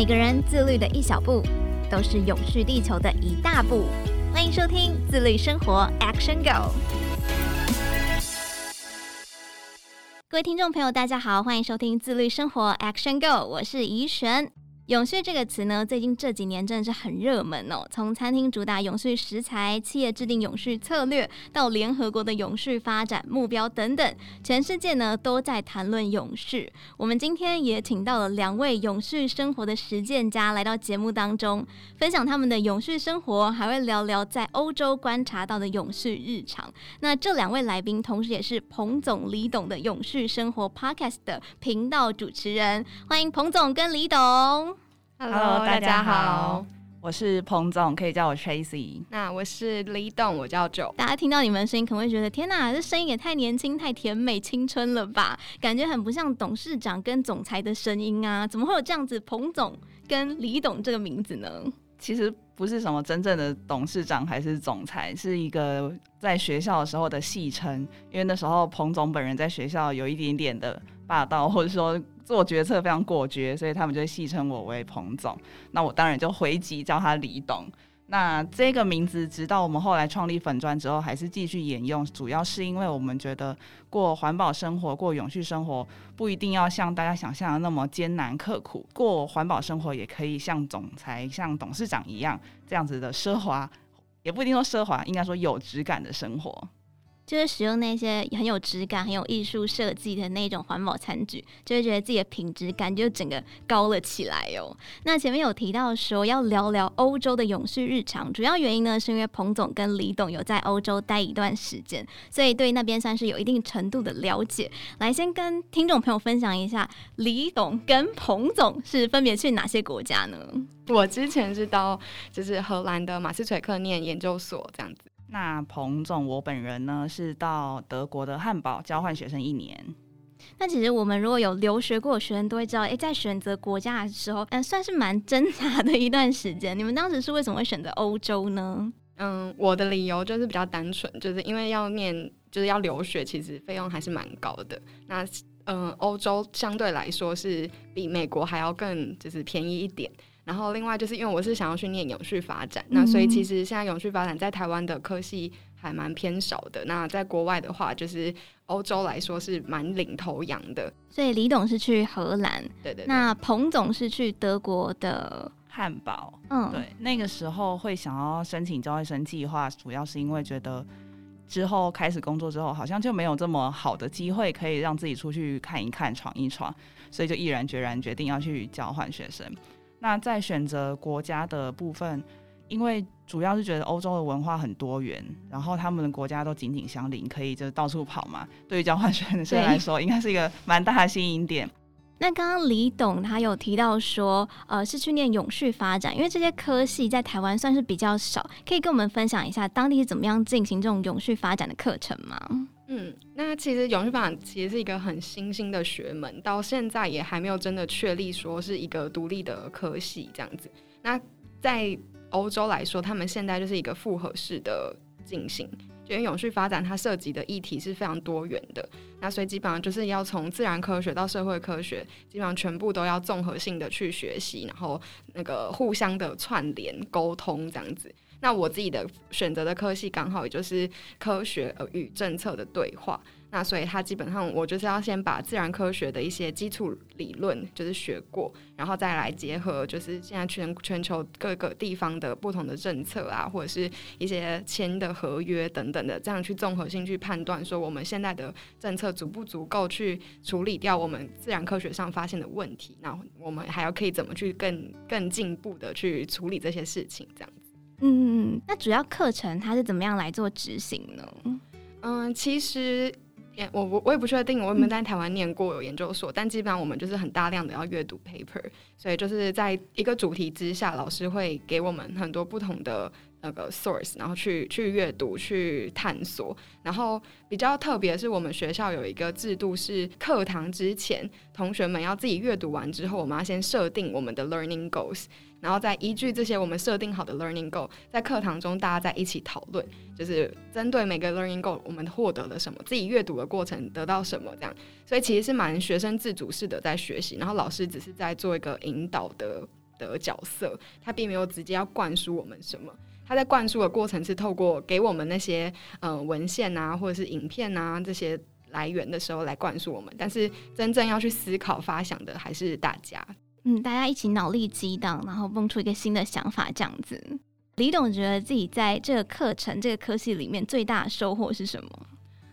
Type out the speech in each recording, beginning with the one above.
每个人自律的一小步，都是永续地球的一大步。欢迎收听自律生活 Action Go。各位听众朋友，大家好，欢迎收听自律生活 Action Go，我是怡璇。永续这个词呢，最近这几年真的是很热门哦。从餐厅主打永续食材，企业制定永续策略，到联合国的永续发展目标等等，全世界呢都在谈论永续。我们今天也请到了两位永续生活的实践家来到节目当中，分享他们的永续生活，还会聊聊在欧洲观察到的永续日常。那这两位来宾，同时也是彭总、李董的永续生活 Podcast 的频道主持人，欢迎彭总跟李董。Hello，大家好，我是彭总，可以叫我 Tracy。那我是李董，我叫 Joe。大家听到你们的声音，可能会觉得天哪，这声音也太年轻、太甜美、青春了吧？感觉很不像董事长跟总裁的声音啊！怎么会有这样子彭总跟李董这个名字呢？其实不是什么真正的董事长还是总裁，是一个在学校的时候的戏称。因为那时候彭总本人在学校有一点点的霸道，或者说。做决策非常果决，所以他们就戏称我为彭总。那我当然就回击叫他李董。那这个名字，直到我们后来创立粉砖之后，还是继续沿用。主要是因为我们觉得过环保生活、过永续生活，不一定要像大家想象的那么艰难刻苦。过环保生活也可以像总裁、像董事长一样这样子的奢华，也不一定说奢华，应该说有质感的生活。就是使用那些很有质感、很有艺术设计的那种环保餐具，就会觉得自己的品质感就整个高了起来哦。那前面有提到说要聊聊欧洲的永续日常，主要原因呢是因为彭总跟李董有在欧洲待一段时间，所以对那边算是有一定程度的了解。来，先跟听众朋友分享一下，李董跟彭总是分别去哪些国家呢？我之前是到就是荷兰的马斯垂克念研究所这样子。那彭总，我本人呢是到德国的汉堡交换学生一年。那其实我们如果有留学过的学生都会知道，哎，在选择国家的时候，嗯，算是蛮挣扎的一段时间。你们当时是为什么会选择欧洲呢？嗯，我的理由就是比较单纯，就是因为要念，就是要留学，其实费用还是蛮高的。那嗯，欧洲相对来说是比美国还要更就是便宜一点。然后另外就是因为我是想要去念永续发展，嗯、那所以其实现在永续发展在台湾的科系还蛮偏少的。那在国外的话，就是欧洲来说是蛮领头羊的。所以李董是去荷兰，对，对对。那彭总是去德国的汉堡，嗯，对。那个时候会想要申请交换生计划，主要是因为觉得之后开始工作之后，好像就没有这么好的机会可以让自己出去看一看、闯一闯，所以就毅然决然决定要去交换学生。那在选择国家的部分，因为主要是觉得欧洲的文化很多元，然后他们的国家都紧紧相邻，可以就到处跑嘛。对于交换学生来说，应该是一个蛮大的吸引点。那刚刚李董他有提到说，呃，是去念永续发展，因为这些科系在台湾算是比较少，可以跟我们分享一下当地是怎么样进行这种永续发展的课程吗？嗯，那其实永续发展其实是一个很新兴的学门，到现在也还没有真的确立说是一个独立的科系这样子。那在欧洲来说，他们现在就是一个复合式的进行，因为永续发展它涉及的议题是非常多元的，那所以基本上就是要从自然科学到社会科学，基本上全部都要综合性的去学习，然后那个互相的串联沟通这样子。那我自己的选择的科系刚好也就是科学与政策的对话，那所以它基本上我就是要先把自然科学的一些基础理论就是学过，然后再来结合就是现在全全球各个地方的不同的政策啊，或者是一些签的合约等等的，这样去综合性去判断说我们现在的政策足不足够去处理掉我们自然科学上发现的问题，那我们还要可以怎么去更更进步的去处理这些事情，这样。嗯，那主要课程它是怎么样来做执行呢？嗯，其实也我我我也不确定我有没有在台湾念过有研究所，嗯，但基本上我们就是很大量的要阅读 paper，所以就是在一个主题之下，老师会给我们很多不同的那个 source，然后去去阅读去探索。然后比较特别的是，我们学校有一个制度是课堂之前，同学们要自己阅读完之后，我们要先设定我们的 learning goals。然后再依据这些我们设定好的 learning goal，在课堂中大家在一起讨论，就是针对每个 learning goal 我们获得了什么，自己阅读的过程得到什么这样，所以其实是蛮学生自主式的在学习，然后老师只是在做一个引导的的角色，他并没有直接要灌输我们什么。他在灌输的过程是透过给我们那些呃文献啊，或者是影片啊这些来源的时候来灌输我们，但是真正要去思考发想的还是大家。嗯，大家一起脑力激荡，然后蹦出一个新的想法，这样子。李董觉得自己在这个课程、这个科系里面最大的收获是什么？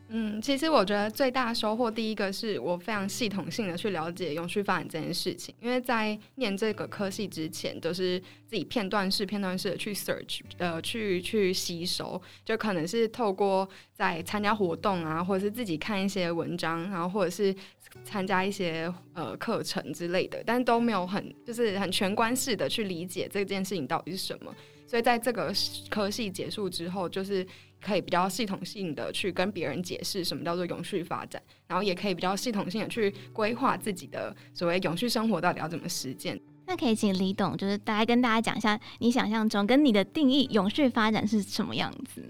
嗯，其实我觉得最大收获，第一个是我非常系统性的去了解永续发展这件事情。因为在念这个科系之前，都是自己片段式、片段式的去 search，呃，去去吸收，就可能是透过在参加活动啊，或者是自己看一些文章，然后或者是参加一些呃课程之类的，但都没有很就是很全观式的去理解这件事情到底是什么。所以在这个科系结束之后，就是。可以比较系统性的去跟别人解释什么叫做永续发展，然后也可以比较系统性的去规划自己的所谓永续生活到底要怎么实践。那可以请李董就是大概跟大家讲一下，你想象中跟你的定义永续发展是什么样子？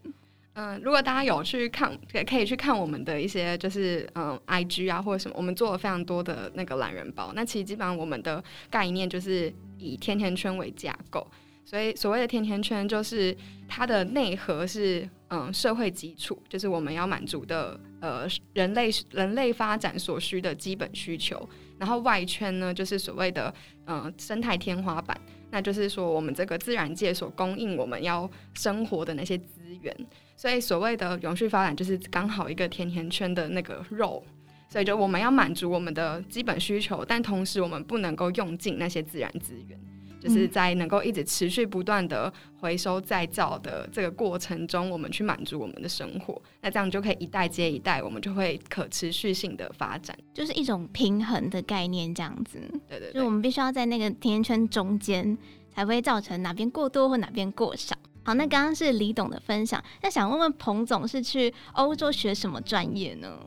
嗯、呃，如果大家有去看，可可以去看我们的一些就是嗯、呃、IG 啊或者什么，我们做了非常多的那个懒人包。那其实基本上我们的概念就是以甜甜圈为架构。所以，所谓的甜甜圈就是它的内核是嗯社会基础，就是我们要满足的呃人类人类发展所需的基本需求。然后外圈呢，就是所谓的嗯生态天花板，那就是说我们这个自然界所供应我们要生活的那些资源。所以，所谓的永续发展就是刚好一个甜甜圈的那个肉。所以，就我们要满足我们的基本需求，但同时我们不能够用尽那些自然资源。就是在能够一直持续不断的回收再造的这个过程中，我们去满足我们的生活，那这样就可以一代接一代，我们就会可持续性的发展，就是一种平衡的概念，这样子。对对对，就我们必须要在那个甜甜圈中间，才不会造成哪边过多或哪边过少。好，那刚刚是李董的分享，那想问问彭总是去欧洲学什么专业呢？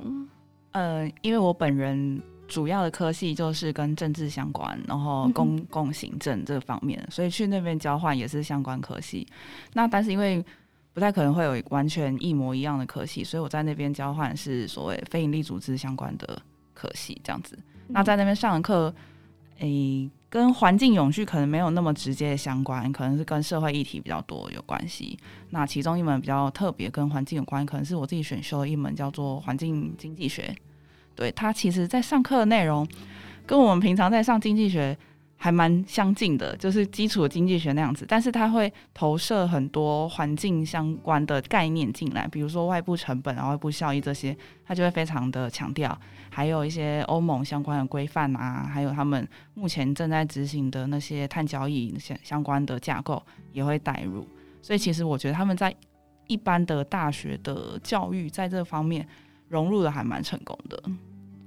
呃，因为我本人。主要的科系就是跟政治相关，然后公共行政这方面，所以去那边交换也是相关科系。那但是因为不太可能会有完全一模一样的科系，所以我在那边交换是所谓非营利组织相关的科系这样子。那在那边上的课，诶、欸，跟环境永续可能没有那么直接的相关，可能是跟社会议题比较多有关系。那其中一门比较特别跟环境有关，可能是我自己选修的一门叫做环境经济学。对，他其实在上课的内容跟我们平常在上经济学还蛮相近的，就是基础经济学那样子。但是他会投射很多环境相关的概念进来，比如说外部成本啊、外部效益这些，他就会非常的强调。还有一些欧盟相关的规范啊，还有他们目前正在执行的那些碳交易相相关的架构也会带入。所以其实我觉得他们在一般的大学的教育在这方面融入的还蛮成功的。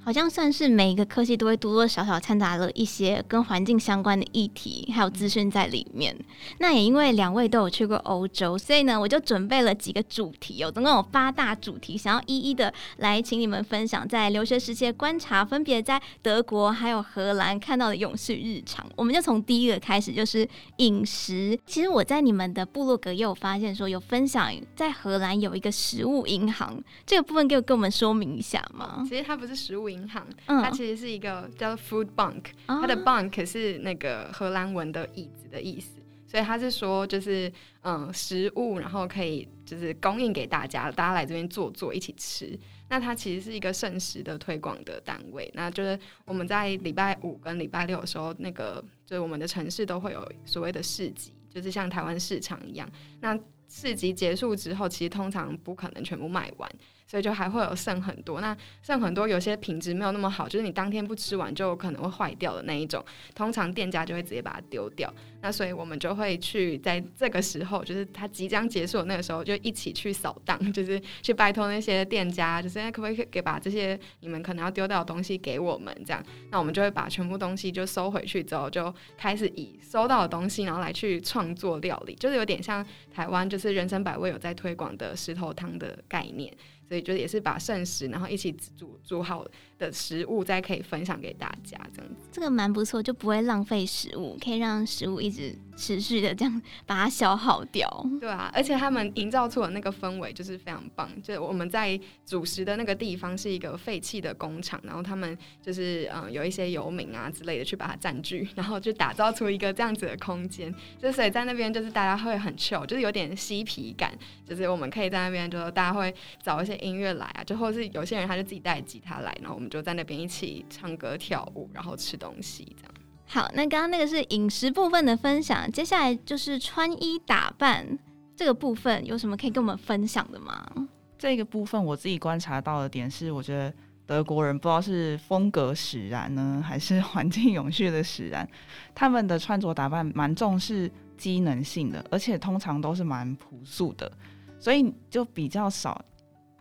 好像算是每一个科系都会多多少少掺杂了一些跟环境相关的议题，还有资讯在里面。那也因为两位都有去过欧洲，所以呢，我就准备了几个主题哦，总共有八大主题，想要一一的来请你们分享在留学时期的观察，分别在德国还有荷兰看到的勇士日常。我们就从第一个开始，就是饮食。其实我在你们的部落格也有发现说，有分享在荷兰有一个食物银行，这个部分给我跟我们说明一下吗？其实它不是食物。银行，它其实是一个叫做 food bank，它的 bank 是那个荷兰文的椅子的意思，所以它是说就是嗯食物，然后可以就是供应给大家，大家来这边坐坐一起吃。那它其实是一个剩食的推广的单位，那就是我们在礼拜五跟礼拜六的时候，那个就是我们的城市都会有所谓的市集，就是像台湾市场一样。那市集结束之后，其实通常不可能全部卖完。所以就还会有剩很多，那剩很多，有些品质没有那么好，就是你当天不吃完就可能会坏掉的那一种，通常店家就会直接把它丢掉。那所以我们就会去在这个时候，就是它即将结束的那个时候，就一起去扫荡，就是去拜托那些店家，就是可不可以给把这些你们可能要丢掉的东西给我们这样？那我们就会把全部东西就收回去之后，就开始以收到的东西，然后来去创作料理，就是有点像台湾就是人生百味有在推广的石头汤的概念。所以就也是把剩食，然后一起煮煮好的食物再可以分享给大家，这样子。这个蛮不错，就不会浪费食物，可以让食物一直持续的这样把它消耗掉。对啊，而且他们营造出的那个氛围就是非常棒。就我们在主食的那个地方是一个废弃的工厂，然后他们就是嗯有一些游民啊之类的去把它占据，然后就打造出一个这样子的空间。就所以在那边就是大家会很 chill，就是有点嬉皮感。就是我们可以在那边，就是大家会找一些音乐来啊，就或是有些人他就自己带吉他来，然后我们就在那边一起唱歌跳舞，然后吃东西这样。好，那刚刚那个是饮食部分的分享，接下来就是穿衣打扮这个部分，有什么可以跟我们分享的吗？这个部分我自己观察到的点是，我觉得德国人不知道是风格使然呢，还是环境永续的使然，他们的穿着打扮蛮重视机能性的，而且通常都是蛮朴素的，所以就比较少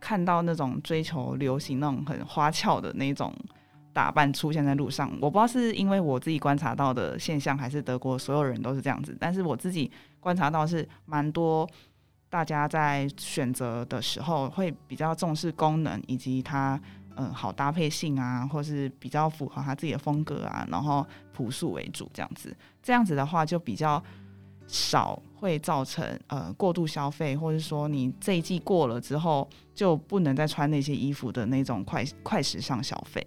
看到那种追求流行那种很花俏的那种。打扮出现在路上，我不知道是因为我自己观察到的现象，还是德国所有人都是这样子。但是我自己观察到是蛮多，大家在选择的时候会比较重视功能以及它嗯好搭配性啊，或是比较符合他自己的风格啊，然后朴素为主这样子。这样子的话就比较少会造成呃过度消费，或者说你这一季过了之后就不能再穿那些衣服的那种快快时尚消费。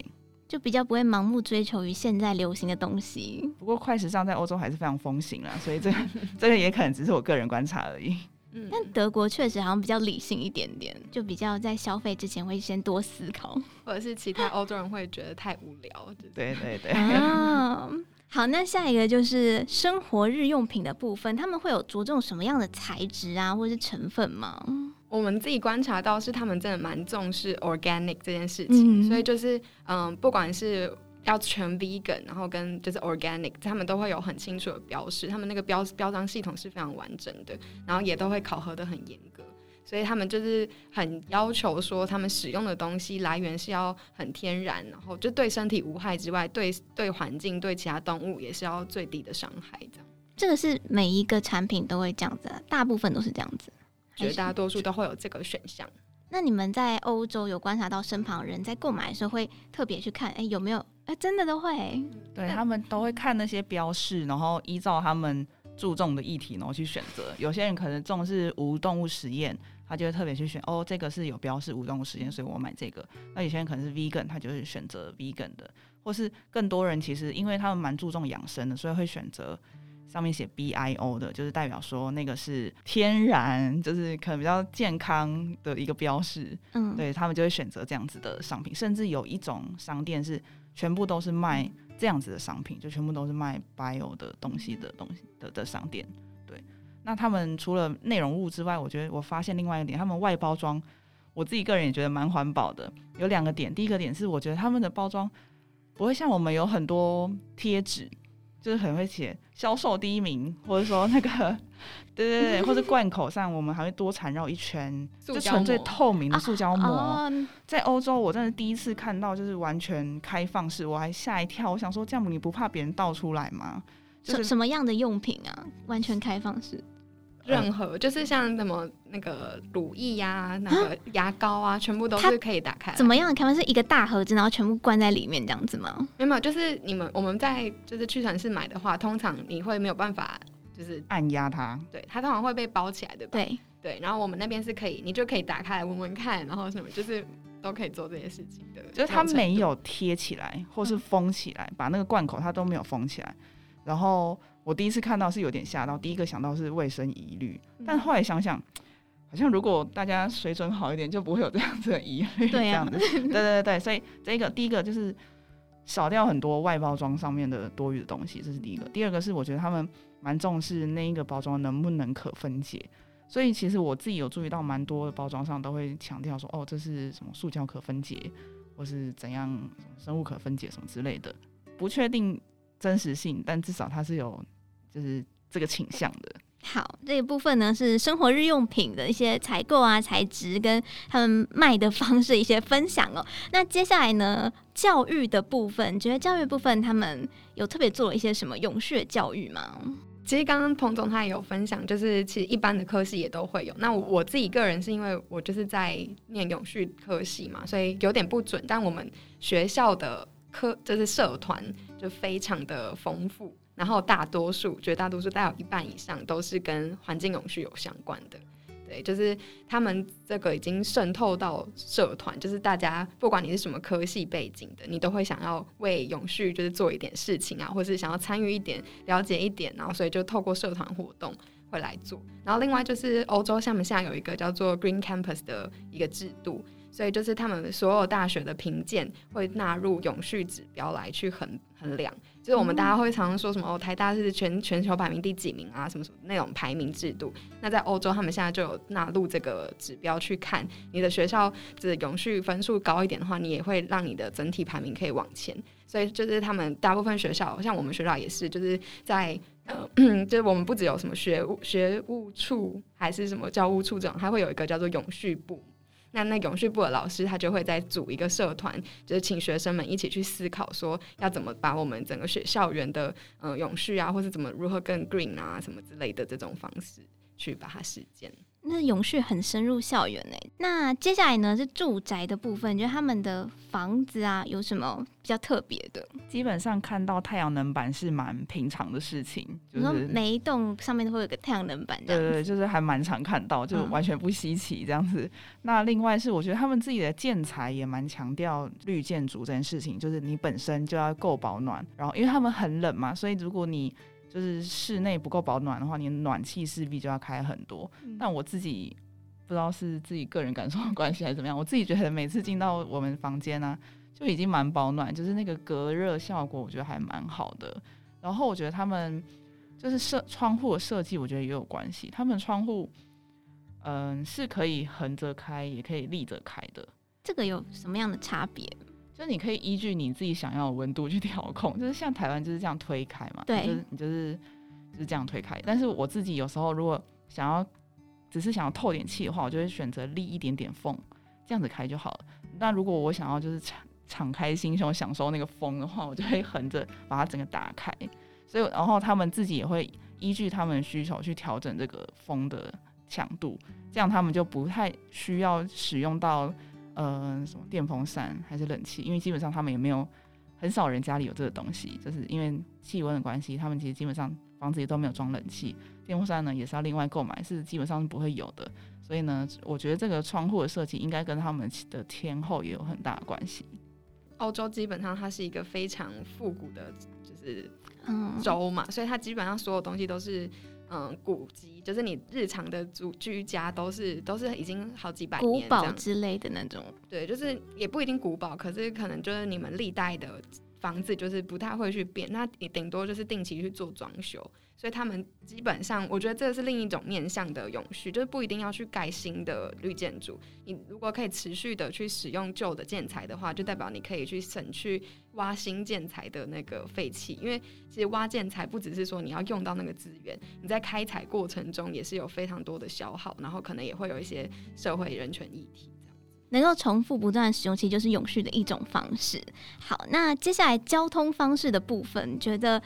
就比较不会盲目追求于现在流行的东西。不过快时尚在欧洲还是非常风行啦，所以这个 这个也可能只是我个人观察而已。嗯，但德国确实好像比较理性一点点，就比较在消费之前会先多思考，或者是其他欧洲人会觉得太无聊。对对对。啊，好，那下一个就是生活日用品的部分，他们会有着重什么样的材质啊，或者是成分吗？我们自己观察到是他们真的蛮重视 organic 这件事情，嗯、所以就是嗯，不管是要全 vegan，然后跟就是 organic，他们都会有很清楚的标识，他们那个标标章系统是非常完整的，然后也都会考核的很严格，所以他们就是很要求说他们使用的东西来源是要很天然，然后就对身体无害之外，对对环境对其他动物也是要最低的伤害这样。这个是每一个产品都会这样子，大部分都是这样子。绝大多数都会有这个选项。那你们在欧洲有观察到身旁人在购买的时候会特别去看，哎、欸，有没有？哎、欸，真的都会。对，他们都会看那些标示，然后依照他们注重的议题，然后去选择。有些人可能重视无动物实验，他就会特别去选。哦，这个是有标示无动物实验，所以我买这个。那有些人可能是 vegan，他就是选择 vegan 的，或是更多人其实因为他们蛮注重养生的，所以会选择。上面写 BIO 的，就是代表说那个是天然，就是可能比较健康的一个标识。嗯，对，他们就会选择这样子的商品。甚至有一种商店是全部都是卖这样子的商品，就全部都是卖 bio 的东西的东西的的商店。对，那他们除了内容物之外，我觉得我发现另外一点，他们外包装，我自己个人也觉得蛮环保的。有两个点，第一个点是我觉得他们的包装不会像我们有很多贴纸。就是很会写销售第一名，或者说那个，对对对，或者罐口上我们还会多缠绕一圈，就纯粹透明的塑胶膜。在欧洲，我真的第一次看到，就是完全开放式，我还吓一跳。我想说，这样你不怕别人倒出来吗？就是什么样的用品啊？完全开放式。任何就是像什么那个乳液呀、啊、那个牙膏啊，全部都是可以打开。怎么样？他们是一个大盒子，然后全部关在里面这样子吗？没有，就是你们我们在就是屈臣氏买的话，通常你会没有办法就是按压它，对，它通常会被包起来对吧。对对，然后我们那边是可以，你就可以打开来闻闻看，然后什么就是都可以做这些事情的。就是它没有贴起来，或是封起来，嗯、把那个罐口它都没有封起来，然后。我第一次看到是有点吓到，第一个想到是卫生疑虑，但后来想想，好像如果大家水准好一点，就不会有这样子的疑虑。对呀，对对对对，所以这个第一个就是少掉很多外包装上面的多余的东西，这是第一个。第二个是我觉得他们蛮重视那一个包装能不能可分解，所以其实我自己有注意到蛮多的包装上都会强调说，哦，这是什么塑胶可分解，或是怎样生物可分解什么之类的，不确定真实性，但至少它是有。就是这个倾向的。好，这一部分呢是生活日用品的一些采购啊、材质跟他们卖的方式一些分享哦。那接下来呢，教育的部分，觉得教育部分他们有特别做了一些什么永续教育吗？其实刚刚彭总他也有分享，就是其实一般的科系也都会有。那我我自己个人是因为我就是在念永续科系嘛，所以有点不准。但我们学校的科就是社团就非常的丰富，然后大多数绝大多数大概有一半以上都是跟环境永续有相关的。对，就是他们这个已经渗透到社团，就是大家不管你是什么科系背景的，你都会想要为永续就是做一点事情啊，或是想要参与一点、了解一点，然后所以就透过社团活动会来做。然后另外就是欧洲下面现在有一个叫做 Green Campus 的一个制度。所以就是他们所有大学的评鉴会纳入永续指标来去衡衡量，就是我们大家会常常说什么哦，台大是全全球排名第几名啊，什么什么那种排名制度。那在欧洲，他们现在就有纳入这个指标去看你的学校的永续分数高一点的话，你也会让你的整体排名可以往前。所以就是他们大部分学校，像我们学校也是，就是在呃，就是我们不只有什么学务学务处还是什么教务处这种，还会有一个叫做永续部。那那永续部的老师，他就会再组一个社团，就是请学生们一起去思考，说要怎么把我们整个学校园的嗯、永续啊，或是怎么如何更 green 啊什么之类的这种方式去把它实践。那永续很深入校园呢。那接下来呢是住宅的部分，就是他们的房子啊有什么比较特别的？基本上看到太阳能板是蛮平常的事情，就是每一栋上面都会有个太阳能板。对对对，就是还蛮常看到，就完全不稀奇这样子。嗯、那另外是我觉得他们自己的建材也蛮强调绿建筑这件事情，就是你本身就要够保暖，然后因为他们很冷嘛，所以如果你就是室内不够保暖的话，你暖气势必就要开很多。嗯、但我自己不知道是自己个人感受的关系还是怎么样，我自己觉得每次进到我们房间呢、啊，就已经蛮保暖，就是那个隔热效果，我觉得还蛮好的。然后我觉得他们就是设窗户的设计，我觉得也有关系。他们窗户嗯是可以横着开，也可以立着开的。这个有什么样的差别？就是你可以依据你自己想要的温度去调控，就是像台湾就是这样推开嘛，对，就是你就是就是这样推开。但是我自己有时候如果想要只是想要透点气的话，我就会选择立一点点缝，这样子开就好了。那如果我想要就是敞敞开心胸享受那个风的话，我就会横着把它整个打开。所以然后他们自己也会依据他们的需求去调整这个风的强度，这样他们就不太需要使用到。呃，什么电风扇还是冷气？因为基本上他们也没有很少人家里有这个东西，就是因为气温的关系，他们其实基本上房子也都没有装冷气。电风扇呢也是要另外购买，是基本上是不会有的。所以呢，我觉得这个窗户的设计应该跟他们的天候也有很大的关系。澳洲基本上它是一个非常复古的，就是嗯州嘛，所以它基本上所有东西都是。嗯，古迹就是你日常的住居家都是都是已经好几百年古堡之类的那种。对，就是也不一定古堡，可是可能就是你们历代的房子就是不太会去变，那你顶多就是定期去做装修。所以他们基本上，我觉得这是另一种面向的永续，就是不一定要去盖新的绿建筑。你如果可以持续的去使用旧的建材的话，就代表你可以去省去挖新建材的那个废气。因为其实挖建材不只是说你要用到那个资源，你在开采过程中也是有非常多的消耗，然后可能也会有一些社会人权议题。能够重复不断使用，其实就是永续的一种方式。好，那接下来交通方式的部分，觉得。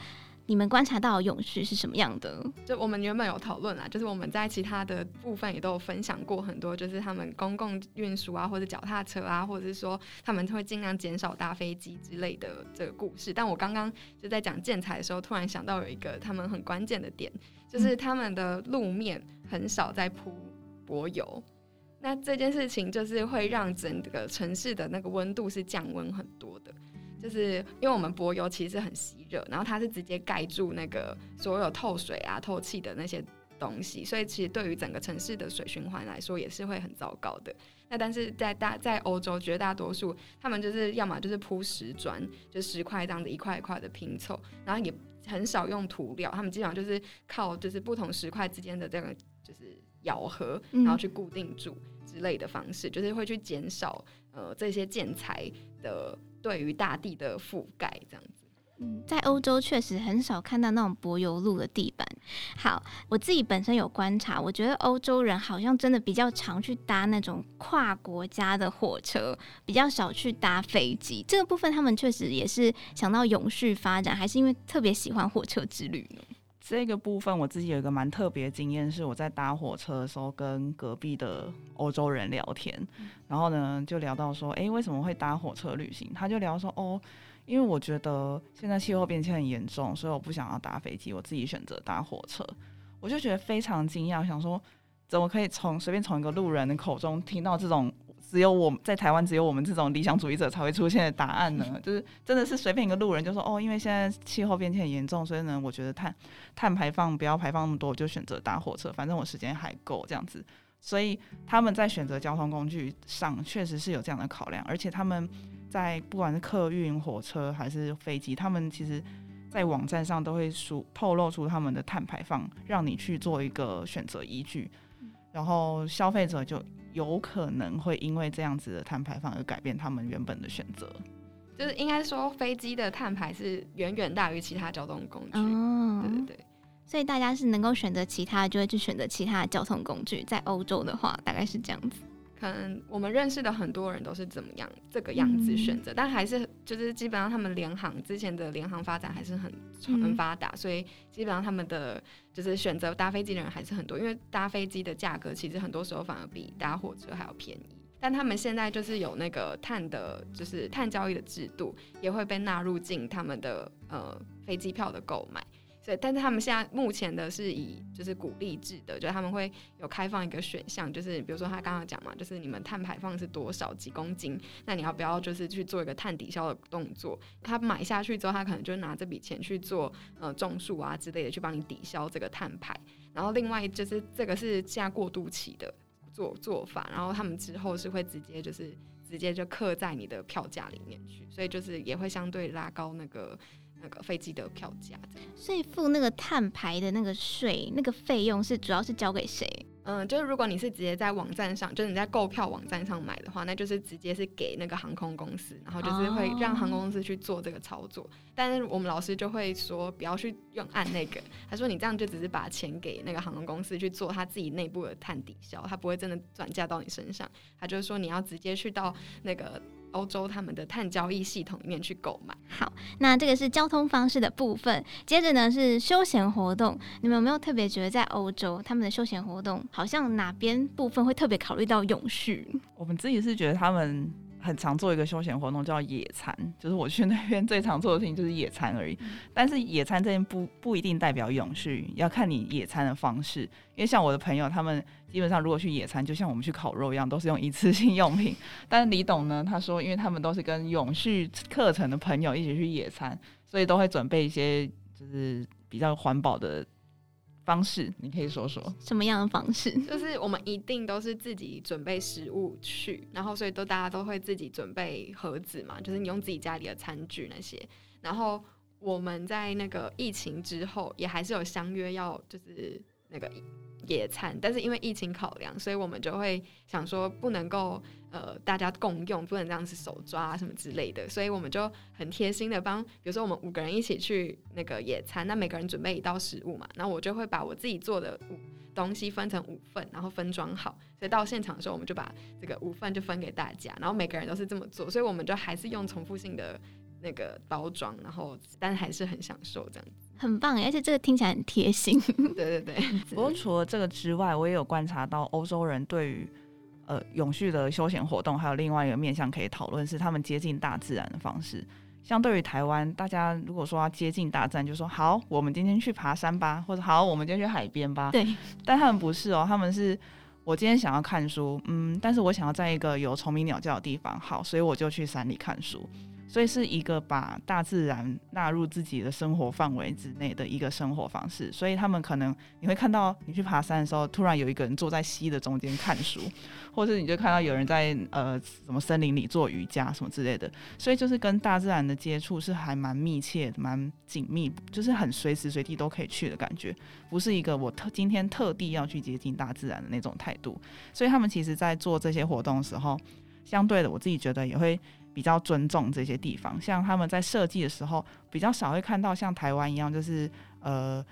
你们观察到永续是什么样的？就我们原本有讨论啊，就是我们在其他的部分也都有分享过很多，就是他们公共运输啊，或者脚踏车啊，或者是说他们会尽量减少搭飞机之类的这个故事。但我刚刚就在讲建材的时候，突然想到有一个他们很关键的点，就是他们的路面很少在铺柏油。那这件事情就是会让整个城市的那个温度是降温很多的。就是因为我们柏油其实很吸热，然后它是直接盖住那个所有透水啊、透气的那些东西，所以其实对于整个城市的水循环来说也是会很糟糕的。那但是在大在欧洲绝大多数，他们就是要么就是铺石砖，就石块这样子一块一块的拼凑，然后也很少用涂料，他们基本上就是靠就是不同石块之间的这个就是咬合，然后去固定住之类的方式，就是会去减少呃这些建材的。对于大地的覆盖，这样子，嗯，在欧洲确实很少看到那种柏油路的地板。好，我自己本身有观察，我觉得欧洲人好像真的比较常去搭那种跨国家的火车，比较少去搭飞机。这个部分他们确实也是想到永续发展，还是因为特别喜欢火车之旅呢？这个部分我自己有一个蛮特别的经验，是我在搭火车的时候跟隔壁的欧洲人聊天，嗯、然后呢就聊到说，哎，为什么会搭火车旅行？他就聊说，哦，因为我觉得现在气候变迁很严重，所以我不想要搭飞机，我自己选择搭火车。我就觉得非常惊讶，想说怎么可以从随便从一个路人的口中听到这种。只有我在台湾，只有我们这种理想主义者才会出现的答案呢？就是真的是随便一个路人就说哦，因为现在气候变迁很严重，所以呢，我觉得碳碳排放不要排放那么多，我就选择搭火车，反正我时间还够这样子。所以他们在选择交通工具上确实是有这样的考量，而且他们在不管是客运、火车还是飞机，他们其实在网站上都会输透露出他们的碳排放，让你去做一个选择依据，然后消费者就。有可能会因为这样子的碳排放而改变他们原本的选择，就是应该说飞机的碳排是远远大于其他交通工具。哦，对对对，所以大家是能够选择其他，就会去选择其他的交通工具。在欧洲的话，大概是这样子。可能我们认识的很多人都是怎么样这个样子选择，嗯、但还是就是基本上他们联航之前的联航发展还是很很发达，嗯、所以基本上他们的就是选择搭飞机的人还是很多，因为搭飞机的价格其实很多时候反而比搭火车还要便宜。但他们现在就是有那个碳的，就是碳交易的制度，也会被纳入进他们的呃飞机票的购买。对，但是他们现在目前的是以就是鼓励制的，就他们会有开放一个选项，就是比如说他刚刚讲嘛，就是你们碳排放是多少几公斤，那你要不要就是去做一个碳抵消的动作？他买下去之后，他可能就拿这笔钱去做呃种树啊之类的，去帮你抵消这个碳排。然后另外就是这个是现在过渡期的做做法，然后他们之后是会直接就是直接就刻在你的票价里面去，所以就是也会相对拉高那个。那个飞机的票价，所以付那个碳排的那个税，那个费用是主要是交给谁？嗯，就是如果你是直接在网站上，就是你在购票网站上买的话，那就是直接是给那个航空公司，然后就是会让航空公司去做这个操作。Oh. 但是我们老师就会说，不要去用按那个，他说你这样就只是把钱给那个航空公司去做他自己内部的碳抵消，他不会真的转嫁到你身上。他就是说你要直接去到那个。欧洲他们的碳交易系统里面去购买。好，那这个是交通方式的部分。接着呢是休闲活动，你们有没有特别觉得在欧洲他们的休闲活动好像哪边部分会特别考虑到永续？我们自己是觉得他们。很常做一个休闲活动叫野餐，就是我去那边最常做的事情就是野餐而已。嗯、但是野餐这边不不一定代表永续，要看你野餐的方式。因为像我的朋友，他们基本上如果去野餐，就像我们去烤肉一样，都是用一次性用品。但是李董呢，他说，因为他们都是跟永续课程的朋友一起去野餐，所以都会准备一些就是比较环保的。方式，你可以说说什么样的方式？就是我们一定都是自己准备食物去，然后所以都大家都会自己准备盒子嘛，就是你用自己家里的餐具那些。然后我们在那个疫情之后，也还是有相约要就是那个野餐，但是因为疫情考量，所以我们就会想说不能够。呃，大家共用不能这样子手抓什么之类的，所以我们就很贴心的帮，比如说我们五个人一起去那个野餐，那每个人准备一道食物嘛，那我就会把我自己做的五东西分成五份，然后分装好，所以到现场的时候，我们就把这个五份就分给大家，然后每个人都是这么做，所以我们就还是用重复性的那个包装，然后但还是很享受这样子，很棒，而且这个听起来很贴心。对对对，不过除了这个之外，我也有观察到欧洲人对于。呃，永续的休闲活动还有另外一个面向可以讨论，是他们接近大自然的方式。相对于台湾，大家如果说要接近大自然，就说好，我们今天去爬山吧，或者好，我们今天去海边吧。对，但他们不是哦，他们是我今天想要看书，嗯，但是我想要在一个有虫鸣鸟叫的地方，好，所以我就去山里看书。所以是一个把大自然纳入自己的生活范围之内的一个生活方式。所以他们可能你会看到，你去爬山的时候，突然有一个人坐在溪的中间看书，或者你就看到有人在呃什么森林里做瑜伽什么之类的。所以就是跟大自然的接触是还蛮密切、蛮紧密，就是很随时随地都可以去的感觉，不是一个我特今天特地要去接近大自然的那种态度。所以他们其实在做这些活动的时候，相对的，我自己觉得也会。比较尊重这些地方，像他们在设计的时候，比较少会看到像台湾一样，就是呃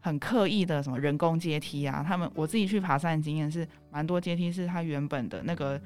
很刻意的什么人工阶梯啊。他们我自己去爬山的经验是，蛮多阶梯是它原本的那个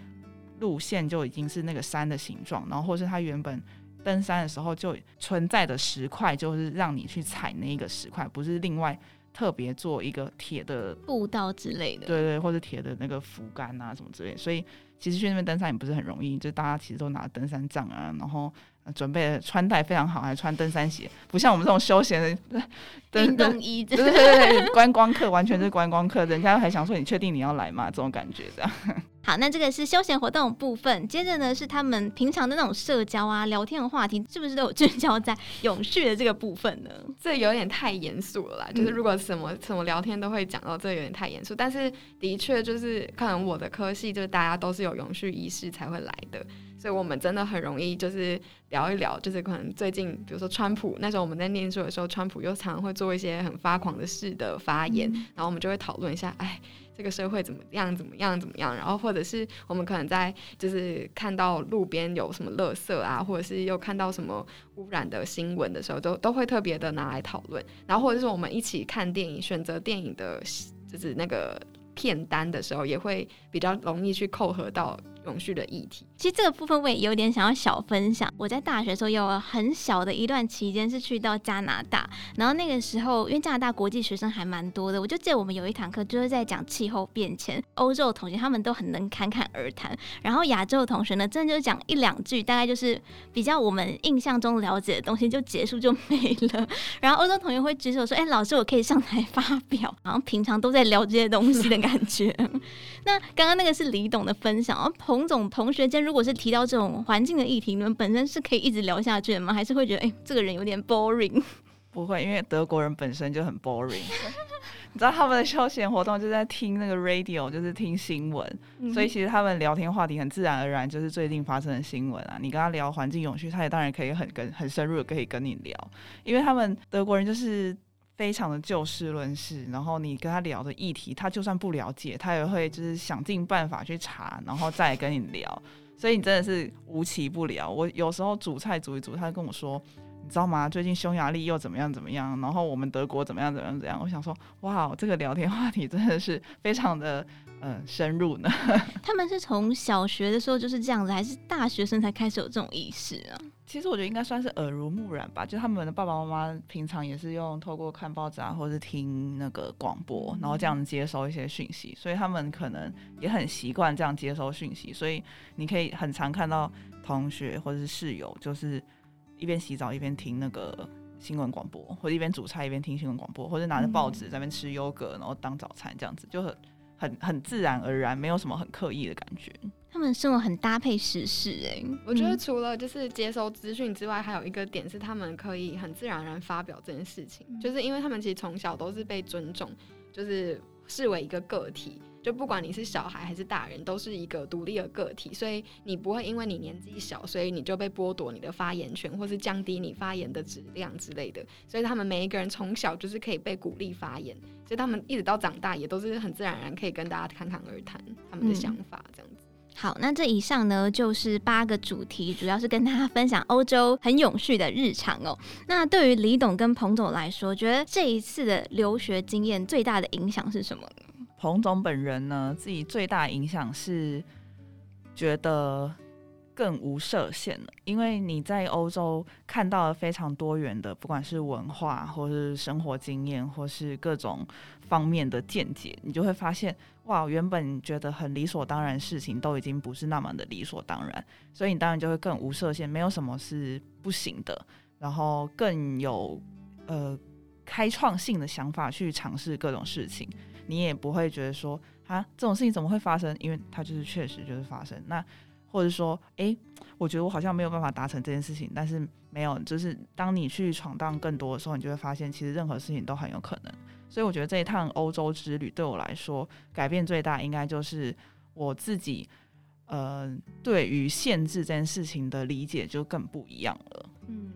路线就已经是那个山的形状，然后或是它原本登山的时候就存在的石块，就是让你去踩那个石块，不是另外特别做一个铁的步道之类的，对对，或者铁的那个扶杆啊什么之类的。所以其实去那边登山也不是很容易，就大家其实都拿登山杖啊，然后。准备穿戴非常好，还穿登山鞋，不像我们这种休闲的运动衣，对对对，观光客完全是观光客，人家还想说你确定你要来吗？这种感觉这样。好，那这个是休闲活动部分，接着呢是他们平常的那种社交啊、聊天的话题，是不是都有聚焦在永续的这个部分呢？这有点太严肃了啦，就是如果什么什么聊天都会讲到，这有点太严肃。但是的确就是可能我的科系就是大家都是有永续仪式才会来的。所以我们真的很容易就是聊一聊，就是可能最近，比如说川普那时候我们在念书的时候，川普又常常会做一些很发狂的事的发言，嗯、然后我们就会讨论一下，哎，这个社会怎么样，怎么样，怎么样？然后或者是我们可能在就是看到路边有什么垃圾啊，或者是又看到什么污染的新闻的时候，都都会特别的拿来讨论。然后或者是我们一起看电影，选择电影的，就是那个片单的时候，也会比较容易去扣合到。永续的议题，其实这个部分我也有点想要小分享。我在大学的时候有很小的一段期间是去到加拿大，然后那个时候因为加拿大国际学生还蛮多的，我就记得我们有一堂课就是在讲气候变迁。欧洲的同学他们都很能侃侃而谈，然后亚洲的同学呢，真的就是讲一两句，大概就是比较我们印象中了解的东西就结束就没了。然后欧洲同学会举手说：“哎，老师，我可以上台发表。”好像平常都在聊这些东西的感觉。那刚刚那个是李董的分享，而彭总同学间如果是提到这种环境的议题，你们本身是可以一直聊下去的吗？还是会觉得哎、欸，这个人有点 boring？不会，因为德国人本身就很 boring。你知道他们的休闲活动就在听那个 radio，就是听新闻，嗯、所以其实他们聊天话题很自然而然就是最近发生的新闻啊。你跟他聊环境永续，他也当然可以很跟很深入的可以跟你聊，因为他们德国人就是。非常的就事论事，然后你跟他聊的议题，他就算不了解，他也会就是想尽办法去查，然后再跟你聊，所以你真的是无奇不聊。我有时候煮菜煮一煮，他就跟我说，你知道吗？最近匈牙利又怎么样怎么样，然后我们德国怎么样怎么样怎样。我想说，哇，这个聊天话题真的是非常的嗯深入呢。他们是从小学的时候就是这样子，还是大学生才开始有这种意识啊？其实我觉得应该算是耳濡目染吧，就他们的爸爸妈妈平常也是用透过看报纸啊，或者是听那个广播，然后这样接收一些讯息，所以他们可能也很习惯这样接收讯息。所以你可以很常看到同学或者是室友，就是一边洗澡一边听那个新闻广播，或者一边煮菜一边听新闻广播，或者拿着报纸在那边吃优格，然后当早餐这样子，就很很很自然而然，没有什么很刻意的感觉。他们生活很搭配时事哎、欸，我觉得除了就是接收资讯之外，还有一个点是他们可以很自然而然发表这件事情，就是因为他们其实从小都是被尊重，就是视为一个个体，就不管你是小孩还是大人，都是一个独立的个体，所以你不会因为你年纪小，所以你就被剥夺你的发言权，或是降低你发言的质量之类的。所以他们每一个人从小就是可以被鼓励发言，所以他们一直到长大也都是很自然而然可以跟大家侃侃而谈他们的想法这样子。好，那这以上呢就是八个主题，主要是跟大家分享欧洲很永续的日常哦。那对于李董跟彭总来说，觉得这一次的留学经验最大的影响是什么呢？彭总本人呢，自己最大影响是觉得更无设限了，因为你在欧洲看到了非常多元的，不管是文化，或是生活经验，或是各种方面的见解，你就会发现。哇，原本觉得很理所当然的事情，都已经不是那么的理所当然，所以你当然就会更无设限，没有什么是不行的，然后更有呃开创性的想法去尝试各种事情，你也不会觉得说啊这种事情怎么会发生，因为它就是确实就是发生。那或者说，诶，我觉得我好像没有办法达成这件事情，但是没有，就是当你去闯荡更多的时候，你就会发现其实任何事情都很有可能。所以我觉得这一趟欧洲之旅对我来说改变最大，应该就是我自己，呃，对于限制这件事情的理解就更不一样了。嗯，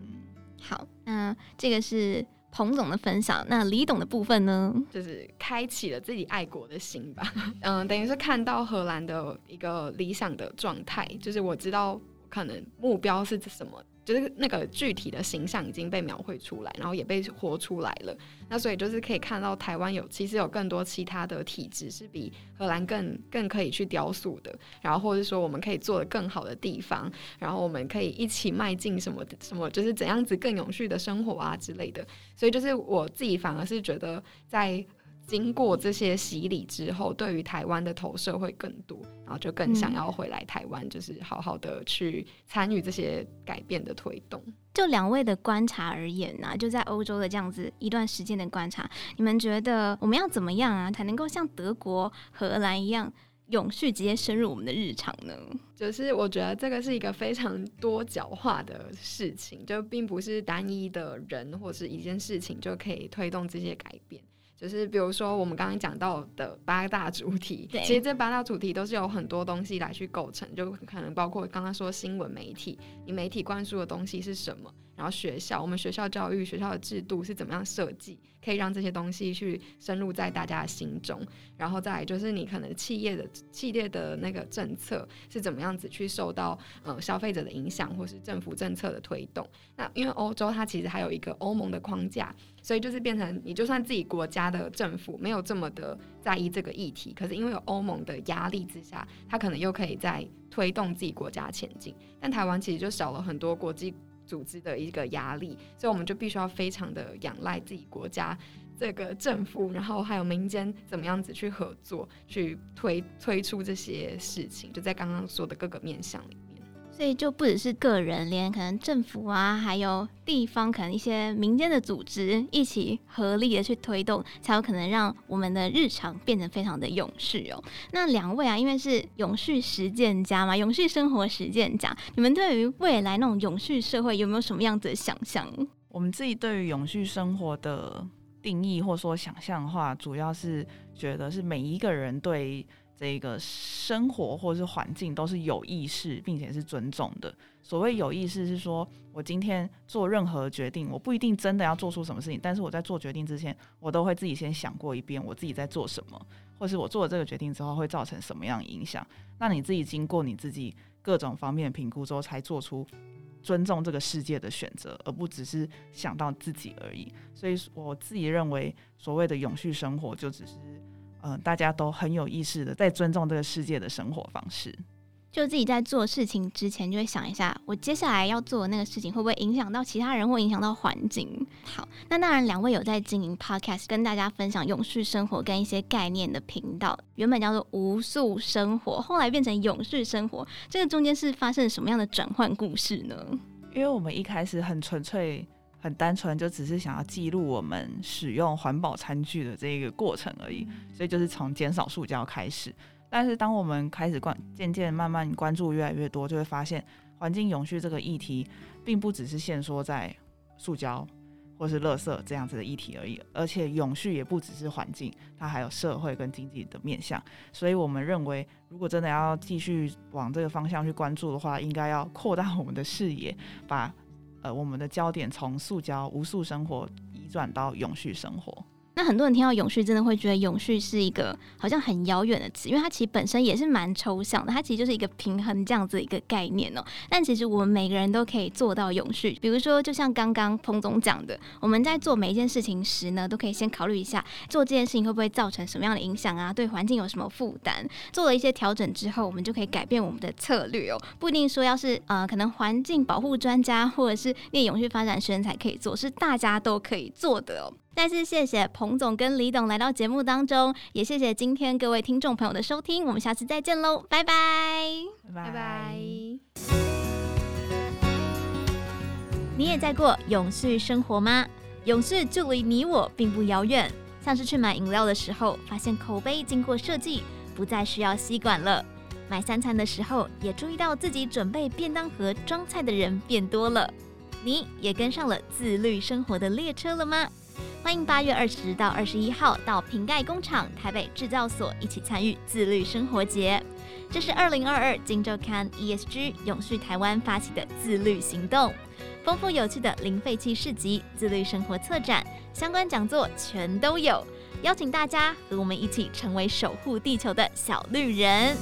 好，那这个是彭总的分享。那李董的部分呢，就是开启了自己爱国的心吧。嗯，等于是看到荷兰的一个理想的状态，就是我知道可能目标是什么。就是那个具体的形象已经被描绘出来，然后也被活出来了。那所以就是可以看到台湾有其实有更多其他的体质是比荷兰更更可以去雕塑的，然后或者说我们可以做的更好的地方，然后我们可以一起迈进什么什么，就是怎样子更永续的生活啊之类的。所以就是我自己反而是觉得在。经过这些洗礼之后，对于台湾的投射会更多，然后就更想要回来台湾，就是好好的去参与这些改变的推动。就两位的观察而言呢、就在欧洲的这样子一段时间的观察，你们觉得我们要怎么样啊，才能够像德国、荷兰一样永续直接深入我们的日常呢？就是我觉得这个是一个非常多角化的事情，就并不是单一的人或是一件事情就可以推动这些改变。就是比如说我们刚刚讲到的八大主题，其实这八大主题都是有很多东西来去构成，就可能包括刚刚说新闻媒体，你媒体灌输的东西是什么？然后学校，我们学校教育学校的制度是怎么样设计，可以让这些东西去深入在大家的心中。然后再来就是你可能企业的企业的那个政策是怎么样子去受到呃消费者的影响，或是政府政策的推动。那因为欧洲它其实还有一个欧盟的框架，所以就是变成你就算自己国家的政府没有这么的在意这个议题，可是因为有欧盟的压力之下，它可能又可以在推动自己国家前进。但台湾其实就少了很多国际。组织的一个压力，所以我们就必须要非常的仰赖自己国家这个政府，然后还有民间怎么样子去合作，去推推出这些事情，就在刚刚说的各个面向里。所以就不只是个人，连可能政府啊，还有地方，可能一些民间的组织一起合力的去推动，才有可能让我们的日常变得非常的永续哦。那两位啊，因为是永续实践家嘛，永续生活实践家，你们对于未来那种永续社会有没有什么样子的想象？我们自己对于永续生活的定义，或说想象的话，主要是觉得是每一个人对。这个生活或是环境都是有意识，并且是尊重的。所谓有意识，是说我今天做任何决定，我不一定真的要做出什么事情，但是我在做决定之前，我都会自己先想过一遍，我自己在做什么，或是我做了这个决定之后会造成什么样的影响。那你自己经过你自己各种方面的评估之后，才做出尊重这个世界的选择，而不只是想到自己而已。所以我自己认为，所谓的永续生活，就只是。嗯、呃，大家都很有意识的在尊重这个世界的生活方式。就自己在做事情之前，就会想一下，我接下来要做的那个事情会不会影响到其他人，或影响到环境。好，那当然，两位有在经营 Podcast，跟大家分享永续生活跟一些概念的频道，原本叫做无塑生活，后来变成永续生活，这个中间是发生什么样的转换故事呢？因为我们一开始很纯粹。很单纯，就只是想要记录我们使用环保餐具的这个过程而已，所以就是从减少塑胶开始。但是当我们开始关，渐渐慢慢关注越来越多，就会发现环境永续这个议题，并不只是限缩在塑胶或是垃圾这样子的议题而已，而且永续也不只是环境，它还有社会跟经济的面向。所以我们认为，如果真的要继续往这个方向去关注的话，应该要扩大我们的视野，把。呃，我们的焦点从塑胶无塑生活移转到永续生活。那很多人听到永续，真的会觉得永续是一个好像很遥远的词，因为它其实本身也是蛮抽象的。它其实就是一个平衡这样子一个概念哦、但其实我们每个人都可以做到永续。比如说，就像刚刚彭总讲的，我们在做每一件事情时呢，都可以先考虑一下，做这件事情会不会造成什么样的影响啊？对环境有什么负担？做了一些调整之后，我们就可以改变我们的策略哦、不一定说要是呃，可能环境保护专家或者是念永续发展学生才可以做，是大家都可以做的哦、再次谢谢彭总跟李董来到节目当中，也谢谢今天各位听众朋友的收听，我们下次再见喽，拜拜，拜拜。你也在过永续生活吗？永续距离你我并不遥远，像是去买饮料的时候，发现口杯经过设计，不再需要吸管了；买三餐的时候，也注意到自己准备便当盒装菜的人变多了。你也跟上了自律生活的列车了吗？欢迎八月二十到二十一号到瓶盖工厂台北制造所一起参与自律生活节。这是二零二二金周刊 ESG 永续台湾发起的自律行动，丰富有趣的零废弃市集、自律生活策展相关讲座全都有，邀请大家和我们一起成为守护地球的小绿人。